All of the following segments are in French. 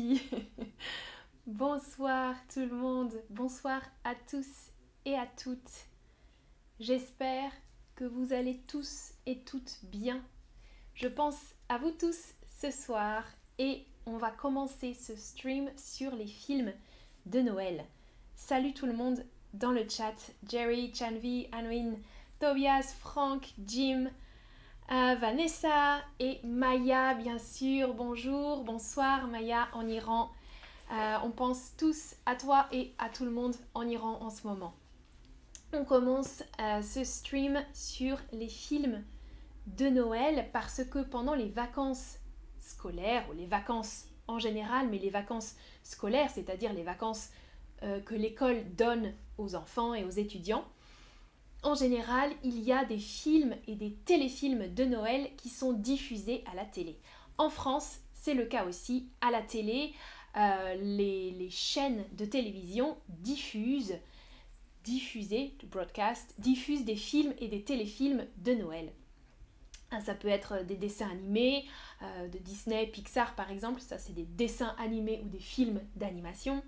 Bonsoir tout le monde, bonsoir à tous et à toutes. J'espère que vous allez tous et toutes bien. Je pense à vous tous ce soir et on va commencer ce stream sur les films de Noël. Salut tout le monde dans le chat. Jerry, Chanvi, Anwin, Tobias, Frank, Jim, euh, Vanessa et Maya, bien sûr. Bonjour, bonsoir Maya en Iran. Euh, on pense tous à toi et à tout le monde en Iran en ce moment. On commence euh, ce stream sur les films de Noël parce que pendant les vacances scolaires ou les vacances en général, mais les vacances scolaires, c'est-à-dire les vacances que l'école donne aux enfants et aux étudiants, en général, il y a des films et des téléfilms de Noël qui sont diffusés à la télé. En France, c'est le cas aussi à la télé. Euh, les, chaînes de télévision diffusent, diffusent, broadcast, diffusent des films et des téléfilms de Noël. Ah, ça peut être des dessins animés euh, de Disney, Pixar par exemple, ça c'est des dessins animés ou des films d'animation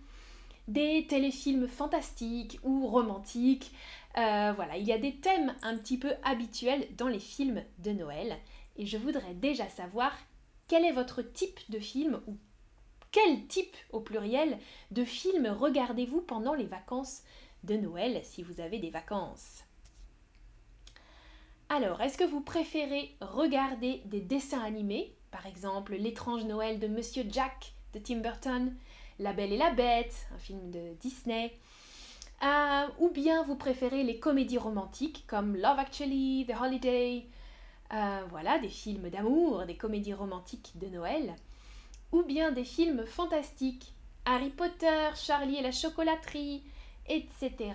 des téléfilms fantastiques ou romantiques. Euh, voilà, il y a des thèmes un petit peu habituels dans les films de Noël. Et je voudrais déjà savoir quel est votre type de film ou quel type au pluriel de film regardez-vous pendant les vacances de Noël si vous avez des vacances? Alors, est-ce que vous préférez regarder des dessins animés, par exemple L'étrange Noël de Monsieur Jack de Tim Burton, la Belle et la Bête, un film de Disney. Euh, ou bien vous préférez les comédies romantiques comme Love Actually, The Holiday, euh, voilà, des films d'amour, des comédies romantiques de Noël. Ou bien des films fantastiques, Harry Potter, Charlie et la chocolaterie, etc.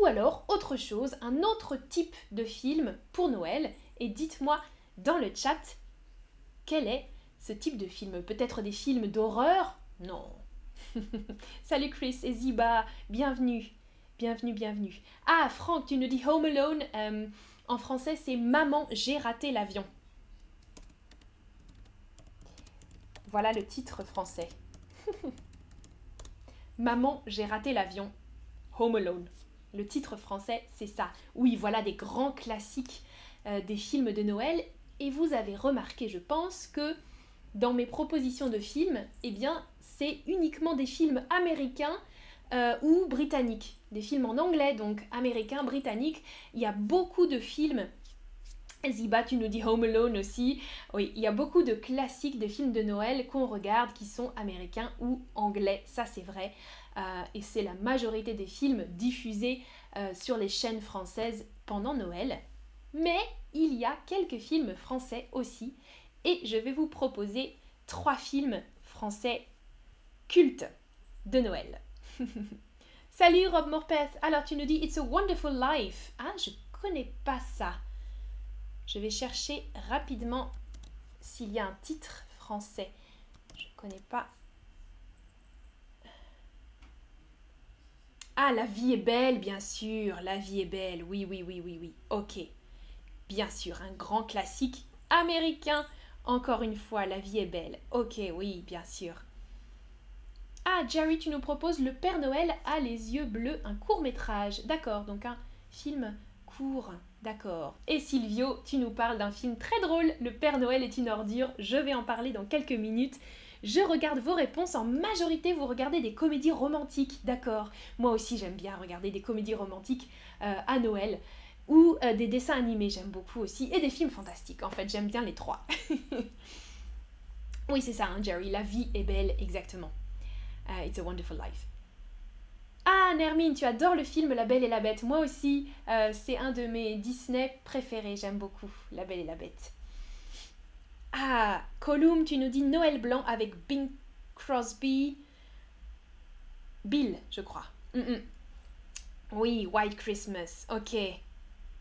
Ou alors autre chose, un autre type de film pour Noël. Et dites-moi dans le chat quel est ce type de film? Peut-être des films d'horreur? Non. Salut Chris et Ziba, bienvenue. Bienvenue, bienvenue. Ah, Franck, tu nous dis Home Alone. Euh, en français, c'est Maman, j'ai raté l'avion. Voilà le titre français. Maman, j'ai raté l'avion. Home Alone. Le titre français, c'est ça. Oui, voilà des grands classiques euh, des films de Noël. Et vous avez remarqué, je pense, que dans mes propositions de films, eh bien, c'est uniquement des films américains euh, ou britanniques. Des films en anglais, donc américains, britanniques. Il y a beaucoup de films. Ziba, tu nous dis Home Alone aussi. Oui, il y a beaucoup de classiques de films de Noël qu'on regarde qui sont américains ou anglais, ça c'est vrai. Euh, et c'est la majorité des films diffusés euh, sur les chaînes françaises pendant Noël. Mais il y a quelques films français aussi. Et je vais vous proposer trois films français culte de Noël. Salut Rob Morpeth. Alors tu nous dis It's a Wonderful Life. Ah, je connais pas ça. Je vais chercher rapidement s'il y a un titre français. Je connais pas. Ah, la vie est belle, bien sûr. La vie est belle. Oui, oui, oui, oui, oui. Ok. Bien sûr, un grand classique américain. Encore une fois, la vie est belle. Ok, oui, bien sûr. Ah, Jerry, tu nous proposes Le Père Noël a les yeux bleus, un court métrage. D'accord, donc un film court. D'accord. Et Silvio, tu nous parles d'un film très drôle, Le Père Noël est une ordure. Je vais en parler dans quelques minutes. Je regarde vos réponses. En majorité, vous regardez des comédies romantiques. D'accord. Moi aussi, j'aime bien regarder des comédies romantiques euh, à Noël. Ou euh, des dessins animés, j'aime beaucoup aussi. Et des films fantastiques. En fait, j'aime bien les trois. oui, c'est ça, hein, Jerry. La vie est belle, exactement. Uh, It's a Wonderful Life. Ah, Nermine, tu adores le film La Belle et la Bête. Moi aussi, euh, c'est un de mes Disney préférés. J'aime beaucoup La Belle et la Bête. Ah, Colum, tu nous dis Noël blanc avec Bing Crosby. Bill, je crois. Mm. Oui, White Christmas. Ok.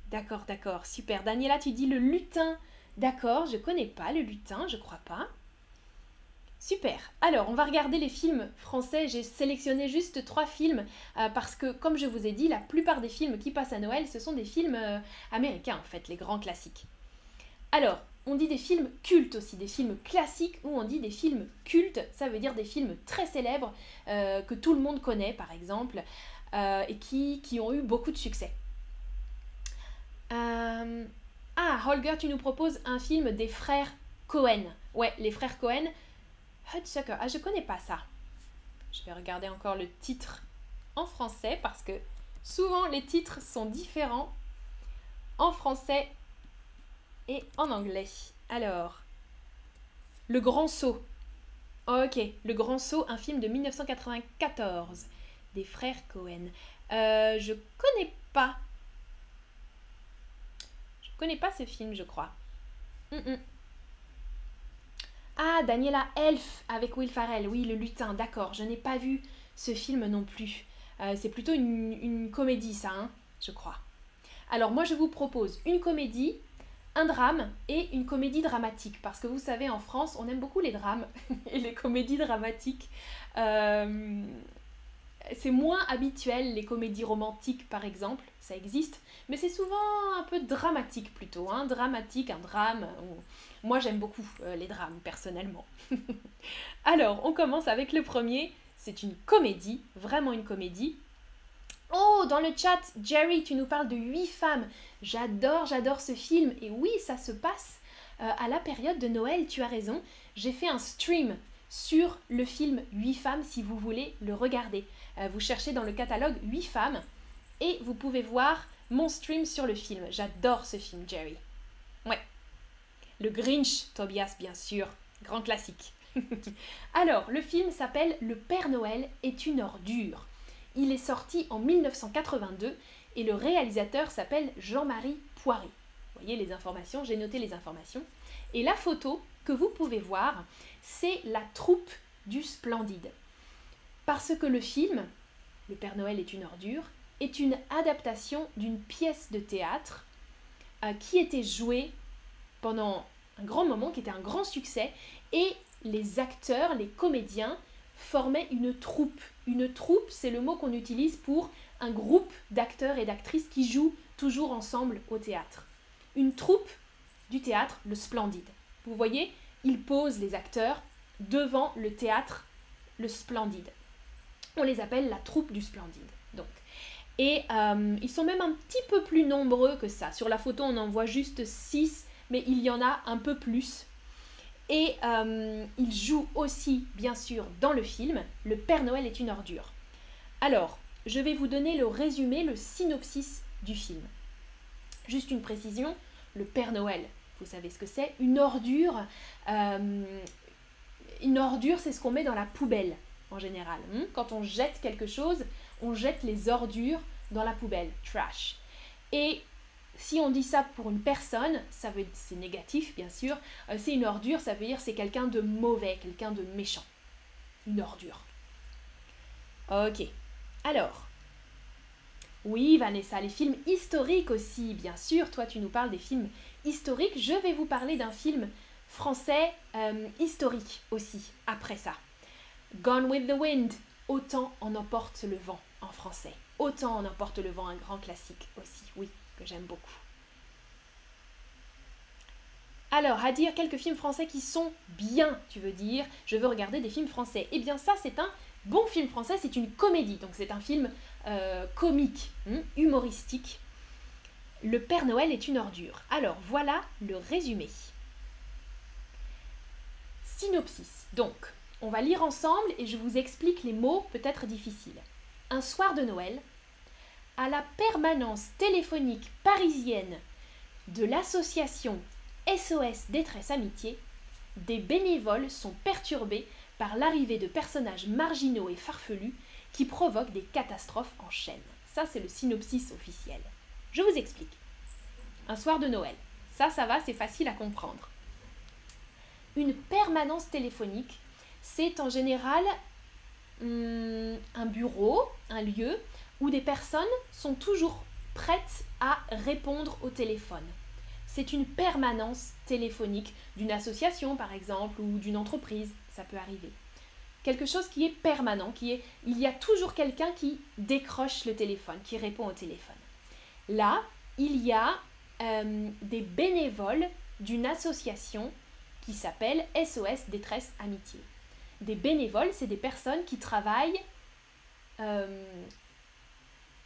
D'accord, d'accord. Super. Daniela, tu dis le lutin. D'accord, je connais pas le lutin, je crois pas. Super. Alors, on va regarder les films français. J'ai sélectionné juste trois films euh, parce que, comme je vous ai dit, la plupart des films qui passent à Noël, ce sont des films euh, américains, en fait, les grands classiques. Alors, on dit des films cultes aussi, des films classiques ou on dit des films cultes, ça veut dire des films très célèbres euh, que tout le monde connaît par exemple et qui, qui, ont eu beaucoup de succès. Ah, Holger, tu nous proposes un film des frères Cohen. Ouais, les frères Cohen. Hudsucker, ah je connais pas ça. Je vais regarder encore le titre en français parce que souvent les titres sont différents en français et en anglais. Alors, Le Grand Saut. ok, Le Grand Saut, un film de 1994 des frères Cohen. Euh, je connais pas. Je connais pas ce film, je crois. Ah, Daniela Elf avec Will Farrell. Oui, le lutin, d'accord. Je n'ai pas vu ce film non plus. Euh, c'est plutôt une, comédie, ça, hein, je crois. Alors moi, je vous propose une comédie un drame et une comédie dramatique. Parce que vous savez, en France, on aime beaucoup les drames et les comédies dramatiques. Euh, c'est moins habituel, les comédies romantiques par exemple, ça existe, mais c'est souvent un peu dramatique plutôt, hein. dramatique, un drame. Moi j'aime beaucoup euh, les drames personnellement. Alors, on commence avec le premier, c'est une comédie, vraiment une comédie. Oh, dans le chat, Jerry, tu nous parles de huit femmes. J'adore, j'adore ce film. Et oui, ça se passe euh, à la période de Noël, tu as raison. J'ai fait un stream sur le film 8 femmes si vous voulez le regarder. Euh, vous cherchez dans le catalogue 8 femmes et vous pouvez voir mon stream sur le film. J'adore ce film, Jerry. Ouais. Le Grinch, Tobias, bien sûr. Grand classique. Alors, le film s'appelle Le Père Noël est une ordure. Il est sorti en 1982 et le réalisateur s'appelle Jean-Marie Poiré. Vous voyez les informations, j'ai noté les informations. Et la photo que vous pouvez voir, c'est la troupe du Splendide. Parce que le film, Le Père Noël est une ordure, est une adaptation d'une pièce de théâtre euh, qui était jouée pendant un grand moment, qui était un grand succès, et les acteurs, les comédiens formaient une troupe. Une troupe, c'est le mot qu'on utilise pour un groupe d'acteurs et d'actrices qui jouent toujours ensemble au théâtre. Une troupe du théâtre, le Splendide. Vous voyez, ils posent les acteurs devant le théâtre, le Splendide. On les appelle la troupe du Splendide. Donc. Et euh, ils sont même un petit peu plus nombreux que ça. Sur la photo, on en voit juste 6, mais il y en a un peu plus. Et euh, ils jouent aussi, bien sûr, dans le film, Le Père Noël est une ordure. Alors, je vais vous donner le résumé, le synopsis du film. Juste une précision, le Père Noël, vous savez ce que c'est? Une ordure, euh, une ordure, c'est ce qu'on met dans la poubelle en général. Hein? Quand on jette quelque chose, on jette les ordures dans la poubelle, trash. Et si on dit ça pour une personne, ça veut c'est négatif bien sûr. Euh, c'est une ordure, ça veut dire c'est quelqu'un de mauvais, quelqu'un de méchant. Une ordure. Ok. Alors, oui, Vanessa, les films historiques aussi, bien sûr. Toi, tu nous parles des films historiques. Je vais vous parler d'un film français euh, historique aussi, après ça. Gone with the Wind, Autant en emporte le vent français. Autant en emporte le vent, un grand classique aussi, oui, que j'aime beaucoup. Alors, à dire quelques films français qui sont bien, tu veux dire, je veux regarder des films français. Eh bien ça, c'est un bon film français, c'est une comédie, donc c'est un film euh, comique, hein, humoristique. Le Père Noël est une ordure. Alors voilà le résumé. Synopsis. Donc, on va lire ensemble et je vous explique les mots peut-être difficiles. Un soir de Noël, à la permanence téléphonique parisienne de l'association SOS Détresse Amitié, des bénévoles sont perturbés par l'arrivée de personnages marginaux et farfelus qui provoquent des catastrophes en chaîne. Ça, c'est le synopsis officiel. Je vous explique. Un soir de Noël. Ça, ça va, c'est facile à comprendre. Une permanence téléphonique, c'est en général hum, un bureau, un lieu où des personnes sont toujours prêtes à répondre au téléphone. C'est une permanence téléphonique d'une association par exemple ou d'une entreprise, ça peut arriver. Quelque chose qui est permanent, qui est il y a toujours quelqu'un qui décroche le téléphone, qui répond au téléphone. Là, il y a euh, des bénévoles d'une association qui s'appelle SOS Détresse Amitié. Des bénévoles, c'est des personnes qui travaillent, euh,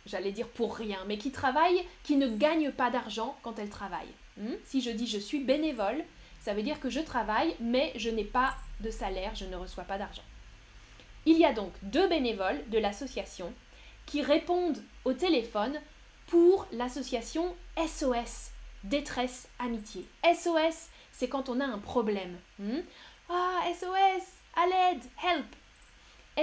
j'allais dire pour rien, mais qui travaillent, qui ne gagnent pas d'argent quand elles travaillent. Hmm? Si je dis je suis bénévole, ça veut dire que je travaille, mais je n'ai pas de salaire, je ne reçois pas d'argent. Il y a donc deux bénévoles de l'association qui répondent au téléphone pour l'association SOS, détresse amitié. SOS, c'est quand on a un problème. Hmm? Ah, SOS, à help.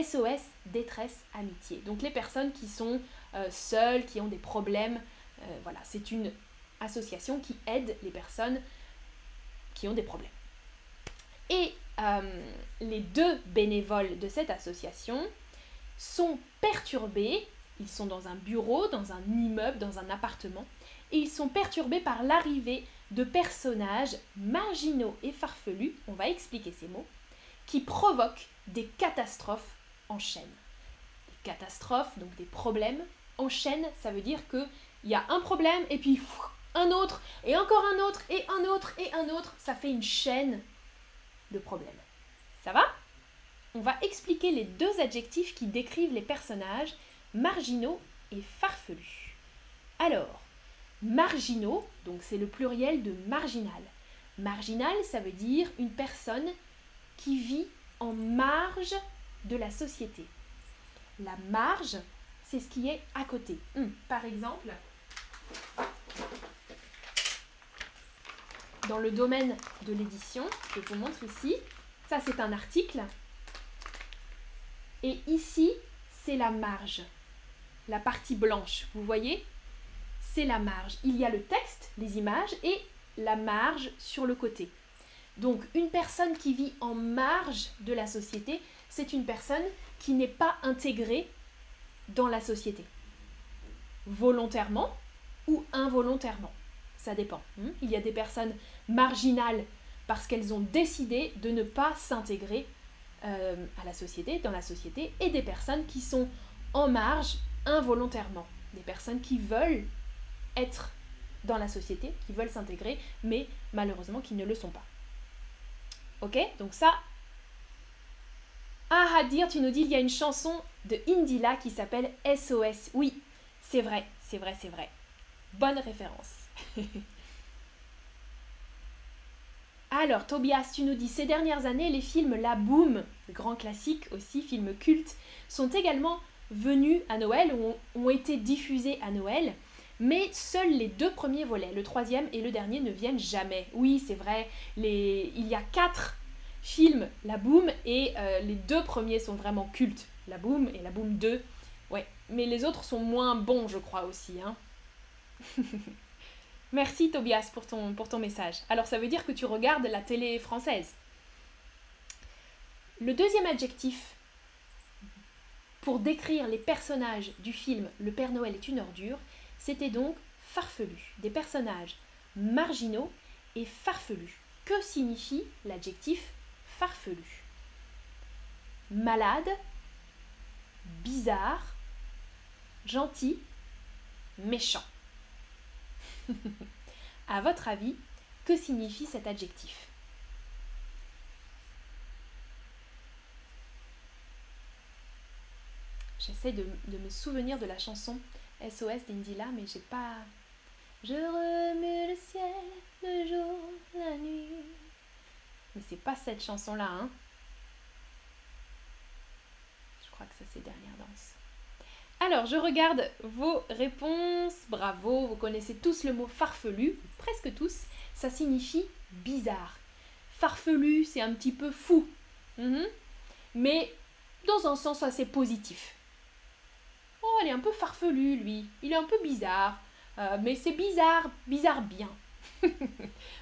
SOS, détresse amitié. Donc les personnes qui sont euh, seules, qui ont des problèmes, euh, voilà, c'est une association qui aide les personnes qui ont des problèmes. Et euh, les deux bénévoles de cette association sont perturbés, ils sont dans un bureau, dans un immeuble, dans un appartement, et ils sont perturbés par l'arrivée de personnages marginaux et farfelus, on va expliquer ces mots, qui provoquent des catastrophes en chaîne. Des catastrophes, donc des problèmes en chaîne, ça veut dire qu'il y a un problème et puis un autre, et encore un autre, et un autre, et un autre, ça fait une chaîne de problèmes. Ça va? On va expliquer les deux adjectifs qui décrivent les personnages marginaux et farfelus. Alors, marginaux, donc c'est le pluriel de marginal. Marginal, ça veut dire une personne qui vit en marge de la société. La marge, c'est ce qui est à côté. Hum, par exemple, dans le domaine de l'édition, je vous montre ici, ça c'est un article. Et ici, c'est la marge, la partie blanche. Vous voyez C'est la marge. Il y a le texte, les images et la marge sur le côté. Donc une personne qui vit en marge de la société, c'est une personne qui n'est pas intégrée dans la société. Volontairement ou involontairement. Ça dépend. Hmm? Il y a des personnes marginales parce qu'elles ont décidé de ne pas s'intégrer euh, à la société, dans la société, et des personnes qui sont en marge involontairement. Des personnes qui veulent être dans la société, qui veulent s'intégrer, mais malheureusement qui ne le sont pas. Ok? Donc ça... Ah, dire, tu nous dis, il y a une chanson de Indila qui s'appelle SOS. Oui, c'est vrai, c'est vrai, c'est vrai. Bonne référence. Alors, Tobias, tu nous dis, ces dernières années, les films La Boom, grand classique aussi, film culte, sont également venus à Noël, ou ont été diffusés à Noël, mais seuls les deux premiers volets, le troisième et le dernier, ne viennent jamais. Oui, c'est vrai, il y a quatre films La Boom, et euh, les deux premiers sont vraiment cultes, La Boom et La Boom 2. Ouais, mais les autres sont moins bons, je crois aussi. Hein. Merci Tobias pour ton, pour ton message. Alors ça veut dire que tu regardes la télé française. Le deuxième adjectif pour décrire les personnages du film Le Père Noël est une ordure, c'était donc farfelu. Des personnages marginaux et farfelus. Que signifie l'adjectif farfelu? Malade, bizarre, gentil, méchant. à votre avis, que signifie cet adjectif? J'essaie de, me souvenir de la chanson SOS d'Indila, mais j'ai pas. Je remue le ciel, le jour, la nuit. Mais c'est pas cette chanson-là, hein Je crois que ça c'est Dernière Danse. Alors, je regarde vos réponses. Bravo, vous connaissez tous le mot farfelu, presque tous. Ça signifie bizarre. Farfelu, c'est un petit peu fou. Mhm. Mais dans un sens assez positif. Oh, elle est un peu farfelu, lui. Il est un peu bizarre. Euh, mais c'est bizarre, bizarre bien.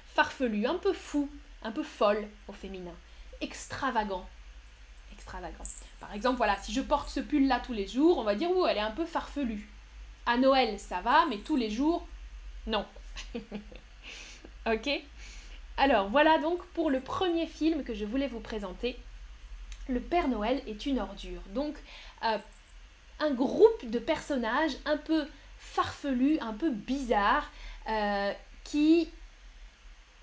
farfelu, un peu fou, un peu folle au féminin. Extravagant, extravagant. Par exemple, voilà, si je porte ce pull-là tous les jours, on va dire, ouh, elle est un peu farfelue. À Noël, ça va, mais tous les jours, non. ok Alors, voilà donc pour le premier film que je voulais vous présenter. Le Père Noël est une ordure. Donc, euh, un groupe de personnages un peu farfelus, un peu bizarres, euh, qui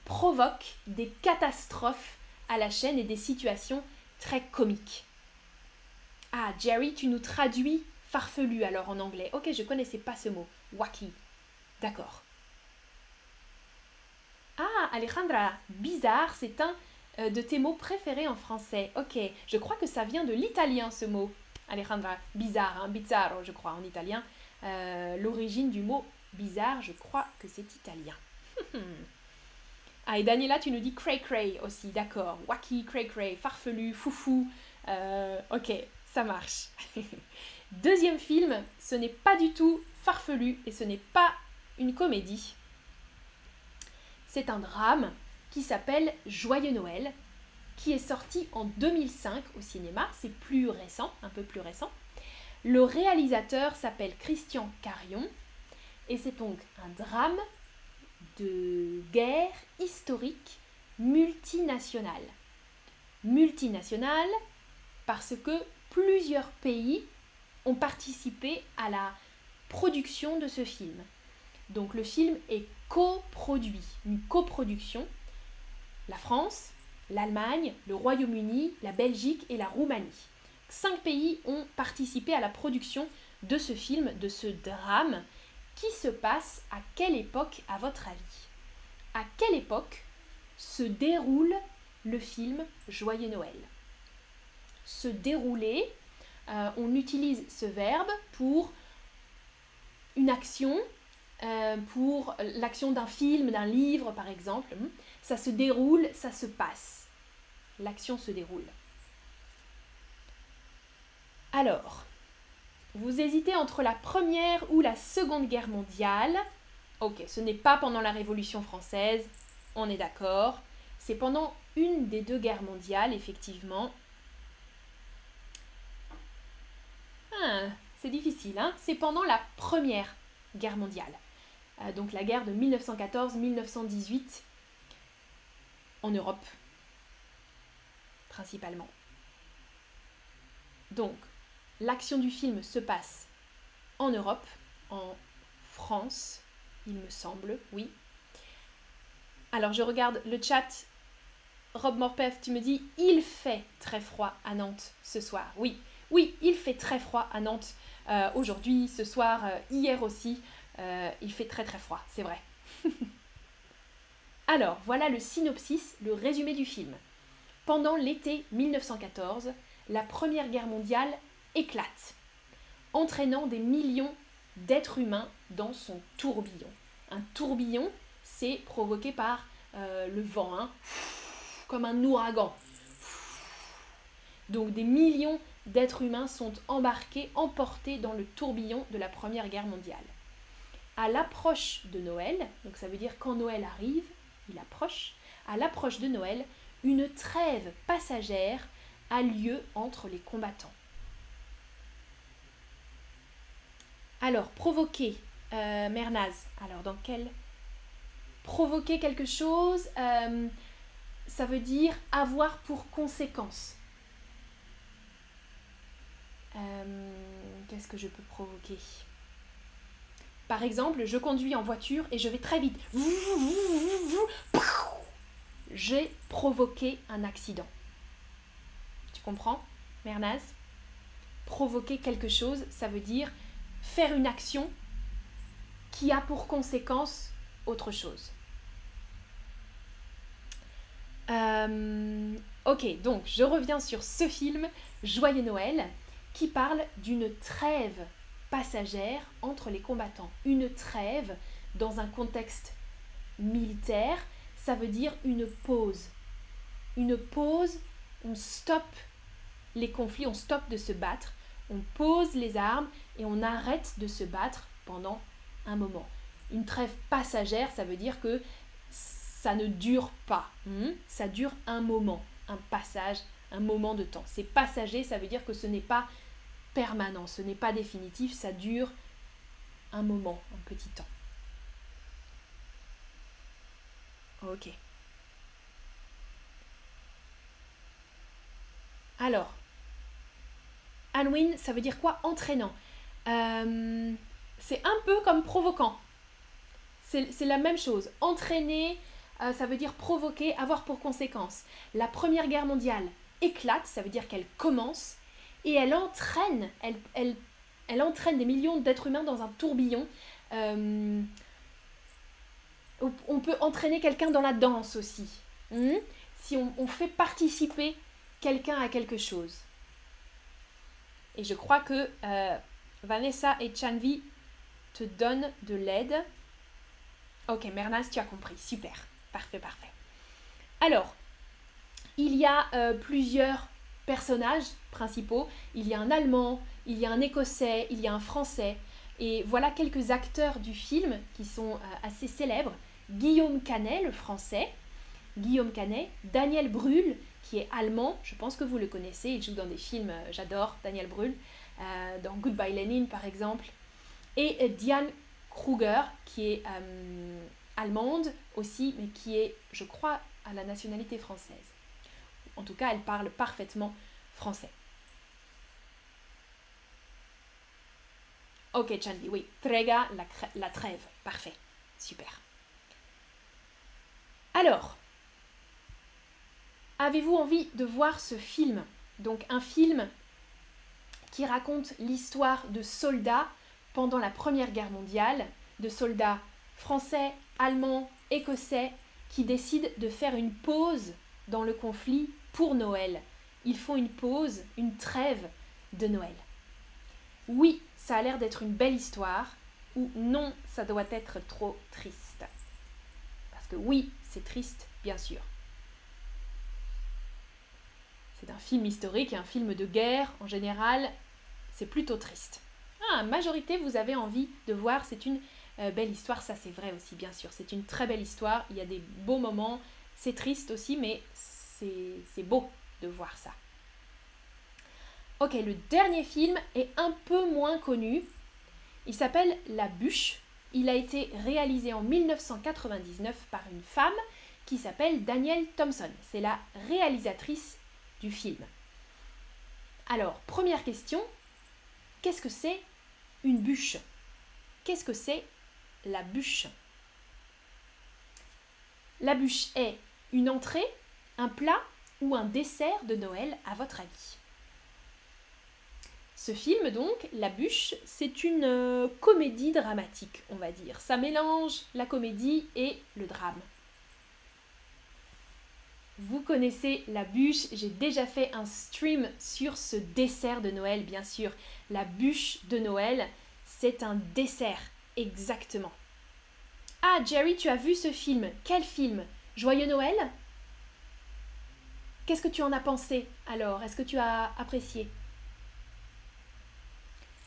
provoque des catastrophes à la chaîne et des situations très comiques. Ah, Jerry, tu nous traduis farfelu alors en anglais. Ok, je connaissais pas ce mot. Wacky. D'accord. Ah, Alejandra, bizarre, c'est un euh, de tes mots préférés en français. Ok, je crois que ça vient de l'italien ce mot. Alejandra, bizarre, hein, je crois en italien. Euh, l'origine du mot bizarre, je crois que c'est italien. ah, et Daniela, tu nous dis cray cray aussi, d'accord. Wacky, cray cray, farfelu, foufou. Euh, ok, ça marche. Deuxième film, ce n'est pas du tout farfelu et ce n'est pas une comédie. C'est un drame qui s'appelle Joyeux Noël, qui est sorti en 2005 au cinéma, c'est plus récent, un peu plus récent. Le réalisateur s'appelle Christian Carion et c'est donc un drame de guerre historique multinationale. Multinationale parce que plusieurs pays ont participé à la production de ce film. Donc le film est coproduit, une coproduction. La France, l'Allemagne, le Royaume-Uni, la Belgique et la Roumanie. Cinq pays ont participé à la production de ce film, de ce drame, qui se passe à quelle époque à votre avis? À quelle époque se déroule le film Joyeux Noël? Se dérouler, euh, on utilise ce verbe pour une action, euh, pour l'action d'un film, d'un livre par exemple. Ça se déroule, ça se passe. L'action se déroule. Alors, vous hésitez entre la première ou la seconde guerre mondiale. Ok, ce n'est pas pendant la Révolution française, on est d'accord. C'est pendant une des deux guerres mondiales, effectivement. Ah, c'est difficile, hein C'est pendant la première guerre mondiale. Euh, donc la guerre de 1914-1918 en Europe, principalement. Donc, l'action du film se passe en Europe, en France, il me semble, oui. Alors, je regarde le chat. Rob Morpeth, tu me dis, il fait très froid à Nantes ce soir. Oui, oui, il fait très froid à Nantes euh, aujourd'hui, ce soir, euh, hier aussi. Euh, il fait très très froid, c'est vrai. Alors, voilà le synopsis, le résumé du film. Pendant l'été 1914, la Première Guerre mondiale éclate, entraînant des millions d'êtres humains dans son tourbillon. Un tourbillon, c'est provoqué par euh, le vent, hein. comme un ouragan. Donc des millions d'êtres humains sont embarqués, emportés dans le tourbillon de la Première Guerre mondiale. À l'approche de Noël, donc ça veut dire quand Noël arrive, il approche, à l'approche de Noël, une trêve passagère a lieu entre les combattants. Alors, provoquer, euh, Mernaz, alors dans quel... Provoquer quelque chose, euh, ça veut dire avoir pour conséquence. Euh, qu'est-ce que je peux provoquer? Par exemple, je conduis en voiture et je vais très vite. J'ai provoqué un accident. Tu comprends, Mernaz? Provoquer quelque chose, ça veut dire faire une action qui a pour conséquence autre chose. Euh, ok, donc je reviens sur ce film, Joyeux Noël, qui parle d'une trêve passagère entre les combattants. Une trêve dans un contexte militaire, ça veut dire une pause. Une pause, on stoppe les conflits, on stoppe de se battre, on pose les armes et on arrête de se battre pendant un moment. Une trêve passagère, ça veut dire que ça ne dure pas. Hmm? ça dure un moment, un passage, un moment de temps. C'est passager, ça veut dire que ce n'est pas permanent, ce n'est pas définitif, ça dure un moment, un petit temps. Ok. Alors, Halloween, ça veut dire quoi? Entraînant. Euh, c'est un peu comme provoquant. C'est la même chose. Entraîner, euh, ça veut dire provoquer, avoir pour conséquence. La Première Guerre mondiale éclate, ça veut dire qu'elle commence, et elle entraîne, elle, elle, elle entraîne des millions d'êtres humains dans un tourbillon. Euh, on peut entraîner quelqu'un dans la danse aussi. Hmm? si on, fait participer quelqu'un à quelque chose. Et je crois que euh, Vanessa et Chanvi te donnent de l'aide. Ok, Mernas, tu as compris. Super. Parfait, parfait. Alors, il y a euh, plusieurs personnages principaux. Il y a un Allemand, il y a un Écossais, il y a un Français. Et voilà quelques acteurs du film qui sont euh, assez célèbres. Guillaume Canet, le Français. Guillaume Canet. Daniel Brühl, qui est allemand. Je pense que vous le connaissez. Il joue dans des films, euh, j'adore Daniel Brühl. dans Goodbye Lenin, par exemple. Et Diane Kruger, qui est allemande aussi, mais qui est, je crois, à la nationalité française. En tout cas, elle parle parfaitement français. Ok, Chandy, oui. Trega, la, la trêve. Parfait. Super. Alors, avez-vous envie de voir ce film? Donc, un film qui raconte l'histoire de soldats pendant la Première Guerre mondiale, de soldats français, allemands, écossais, qui décident de faire une pause dans le conflit pour Noël. Ils font une pause, une trêve de Noël. Oui, ça a l'air d'être une belle histoire, ou non, ça doit être trop triste. Parce que oui, c'est triste, bien sûr. C'est un film historique un film de guerre, en général, c'est plutôt triste. Ah, majorité, vous avez envie de voir, c'est une euh, belle histoire, ça c'est vrai aussi, bien sûr. C'est une très belle histoire, il y a des beaux moments, c'est triste aussi, mais c'est beau de voir ça. Ok, le dernier film est un peu moins connu. Il s'appelle La bûche. Il a été réalisé en 1999 par une femme qui s'appelle Danielle Thompson. C'est la réalisatrice du film. Alors, première question, qu'est-ce que c'est une bûche? Qu'est-ce que c'est la bûche? La bûche est une entrée, un plat ou un dessert de Noël à votre avis? Ce film donc, La bûche, c'est une euh, comédie dramatique, on va dire. Ça mélange la comédie et le drame. Vous connaissez la bûche, j'ai déjà fait un stream sur ce dessert de Noël, bien sûr. La bûche de Noël, c'est un dessert. Exactement. Ah, Jerry, tu as vu ce film? Quel film? Joyeux Noël? Qu'est-ce que tu en as pensé alors? Est-ce que tu as apprécié?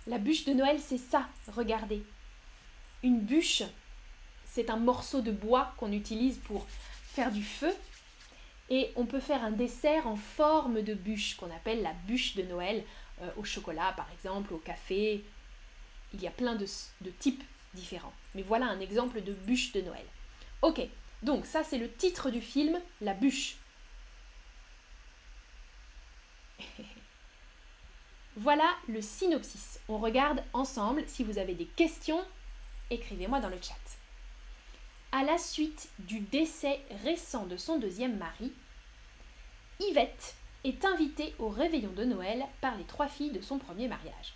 La bûche de Noël, c'est ça, regardez. Une bûche, c'est un morceau de bois qu'on utilise pour faire du feu. Et on peut faire un dessert en forme de bûche qu'on appelle la bûche de Noël, euh, au chocolat par exemple, au café. Il y a plein de, de types différents. Mais voilà un exemple de bûche de Noël. Ok, donc ça c'est le titre du film, La bûche. Voilà le synopsis. On regarde ensemble. Si vous avez des questions, écrivez-moi dans le chat. À la suite du décès récent de son deuxième mari, Yvette est invitée au réveillon de Noël par les trois filles de son premier mariage.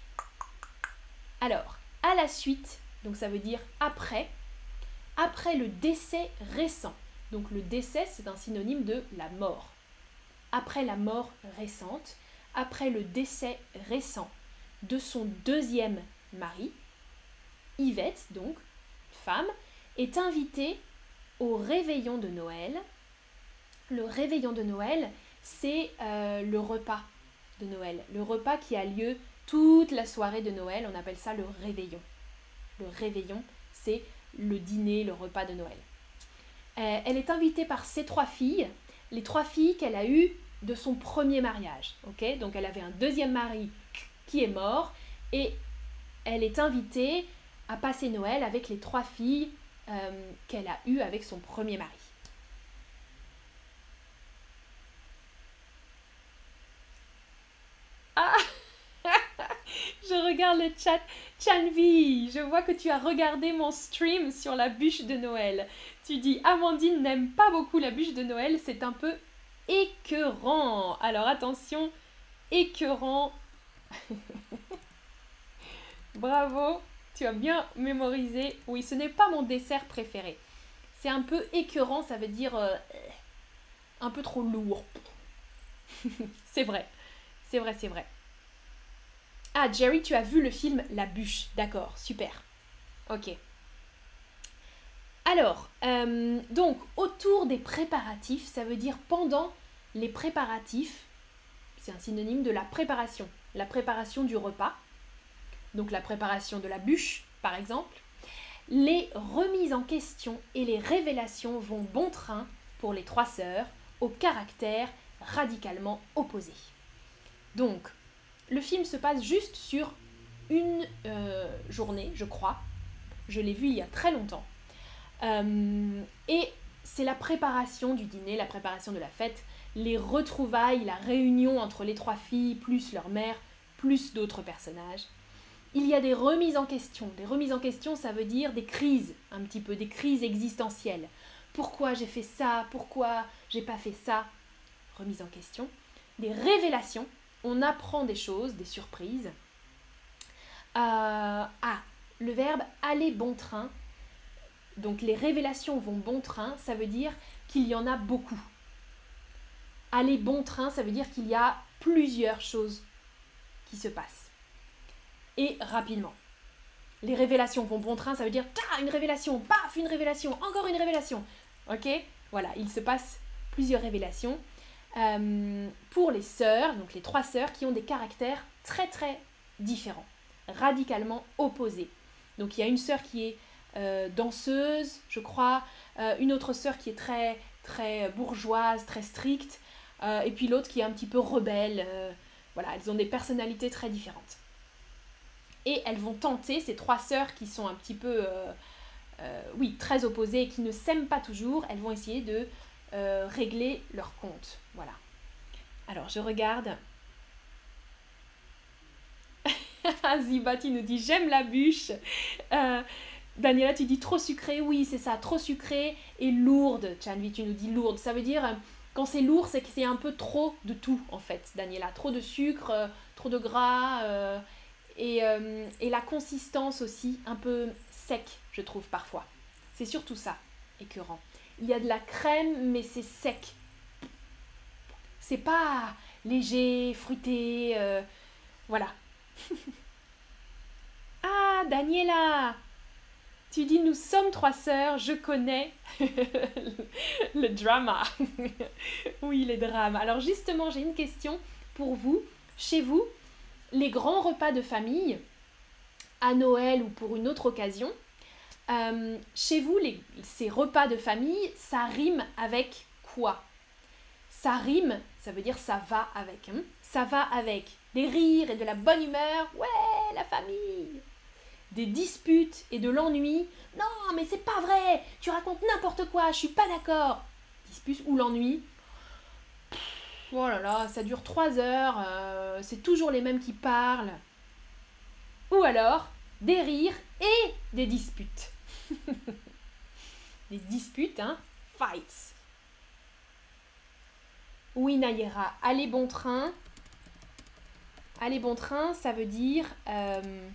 Alors, à la suite donc ça veut dire après, après le décès récent. Donc le décès, c'est un synonyme de la mort. Après la mort récente, après le décès récent de son deuxième mari, Yvette, donc, femme, est invitée au réveillon de Noël. Le réveillon de Noël, c'est euh, le repas de Noël. Le repas qui a lieu toute la soirée de Noël, on appelle ça le réveillon le réveillon, c'est le dîner, le repas de Noël. Euh, elle est invitée par ses trois filles, les trois filles qu'elle a eues de son premier mariage. Donc elle avait un deuxième mari qui est mort et elle est invitée à passer Noël avec les trois filles euh, qu'elle a eues avec son premier mari. Ah Je regarde le chat. Chanvi, je vois que tu as regardé mon stream sur la bûche de Noël. Tu dis Amandine n'aime pas beaucoup la bûche de Noël, c'est un peu écœurant. Alors attention, écœurant. Bravo, tu as bien mémorisé. Oui, ce n'est pas mon dessert préféré. C'est un peu écœurant, ça veut dire euh, un peu trop lourd. c'est vrai, c'est vrai, c'est vrai. Ah, Jerry, tu as vu le film La bûche. D'accord, super. Ok. Alors, euh, donc, autour des préparatifs, ça veut dire pendant les préparatifs, c'est un synonyme de la préparation. La préparation du repas, donc la préparation de la bûche, par exemple. Les remises en question et les révélations vont bon train pour les trois sœurs, au caractère radicalement opposé. Donc, le film se passe juste sur une euh, journée, je crois. Je l'ai vu il y a très longtemps. Euh, et c'est la préparation du dîner, la préparation de la fête, les retrouvailles, la réunion entre les trois filles, plus leur mère, plus d'autres personnages. Il y a des remises en question. Des remises en question, ça veut dire des crises, un petit peu, des crises existentielles. Pourquoi j'ai fait ça? Pourquoi j'ai pas fait ça? Remise en question. Des révélations. On apprend des choses, des surprises. Euh, ah, le verbe aller bon train. Donc les révélations vont bon train, ça veut dire qu'il y en a beaucoup. Aller bon train, ça veut dire qu'il y a plusieurs choses qui se passent. Et rapidement. Les révélations vont bon train, ça veut dire ta une révélation, paf, une révélation, encore une révélation. Ok? Voilà, il se passe plusieurs révélations. Euh, pour les sœurs, donc les trois sœurs qui ont des caractères très très différents, radicalement opposés. Donc il y a une sœur qui est euh, danseuse, je crois, euh, une autre sœur qui est très très bourgeoise, très stricte, euh, et puis l'autre qui est un petit peu rebelle. Euh, voilà, elles ont des personnalités très différentes. Et elles vont tenter, ces trois sœurs qui sont un petit peu, oui, très opposées et qui ne s'aiment pas toujours, elles vont essayer de régler leur compte. Voilà. Alors, je regarde. Zibati nous dit J'aime la bûche. Daniela, tu dis trop sucré. Oui, c'est ça, trop sucré et lourde. Chanvi, tu nous dis lourde. Ça veut dire quand c'est lourd, c'est que c'est un peu trop de tout, en fait, Daniela. Trop de sucre, euh, trop de gras, euh, et, euh, et, la consistance aussi, un peu sec, je trouve, parfois. C'est surtout ça, écœurant. Il y a de la crème, mais c'est sec. C'est pas léger, fruité, voilà. ah, Daniela tu dis nous sommes trois sœurs, je connais le drama. oui, les drames. Alors justement, j'ai une question pour vous. Chez vous, les grands repas de famille, à Noël ou pour une autre occasion, euh, chez vous, ces repas de famille, ça rime avec quoi? Ça rime, ça veut dire ça va avec. Hein? Ça va avec des rires et de la bonne humeur? Ouais, la famille des disputes et de l'ennui. Non, mais c'est pas vrai, tu racontes n'importe quoi, je suis pas d'accord. Disputes ou l'ennui. Oh là là, ça dure trois heures, euh, c'est toujours les mêmes qui parlent. Ou alors, des rires et des disputes. des disputes, hein Fights. Oui, Nayera, allez bon train. Allez bon train, ça veut dire... Euh,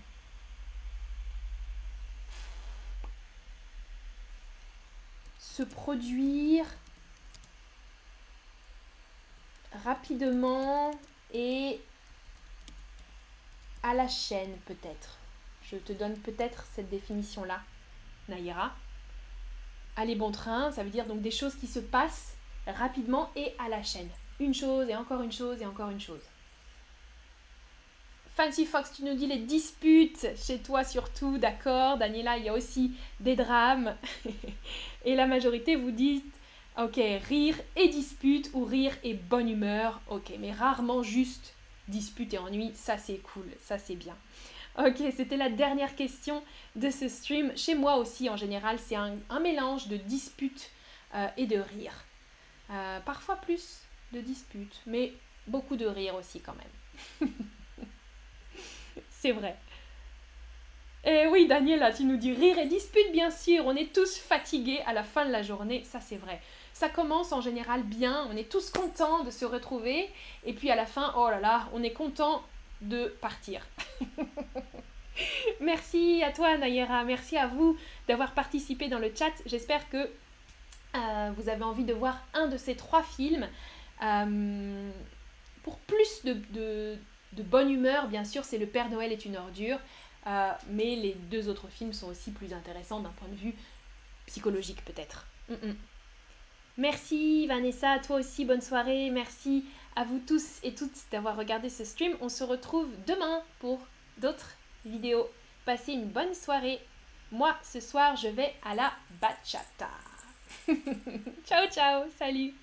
se produire rapidement et à la chaîne peut-être. Je te donne peut-être cette définition-là, Naïra. Aller bon train, ça veut dire donc des choses qui se passent rapidement et à la chaîne. Une chose et encore une chose et encore une chose. Fancy Fox, tu nous dis les disputes chez toi surtout, d'accord. Daniela, il y a aussi des drames. et la majorité vous dites, ok, rire et dispute ou rire et bonne humeur, ok, mais rarement juste dispute et ennui, ça c'est cool, ça c'est bien. Ok, c'était la dernière question de ce stream. Chez moi aussi, en général, c'est un, mélange de dispute euh, et de rire. Euh, parfois plus de disputes, mais beaucoup de rire aussi quand même. C'est vrai. Et oui, Daniela, tu nous dis rire et dispute, bien sûr. On est tous fatigués à la fin de la journée, ça c'est vrai. Ça commence en général bien, on est tous contents de se retrouver. Et puis à la fin, oh là là, on est content de partir. merci à toi, Nayera. Merci à vous d'avoir participé dans le chat. J'espère que euh, vous avez envie de voir un de ces trois films. Euh, pour plus de, bonne humeur, bien sûr, c'est Le Père Noël est une ordure. Euh, mais les deux autres films sont aussi plus intéressants d'un point de vue psychologique peut-être. Mm, mm. Merci Vanessa, à toi aussi, bonne soirée. Merci à vous tous et toutes d'avoir regardé ce stream. On se retrouve demain pour d'autres vidéos. Passez une bonne soirée. Moi, ce soir, je vais à la bachata. ciao, ciao, salut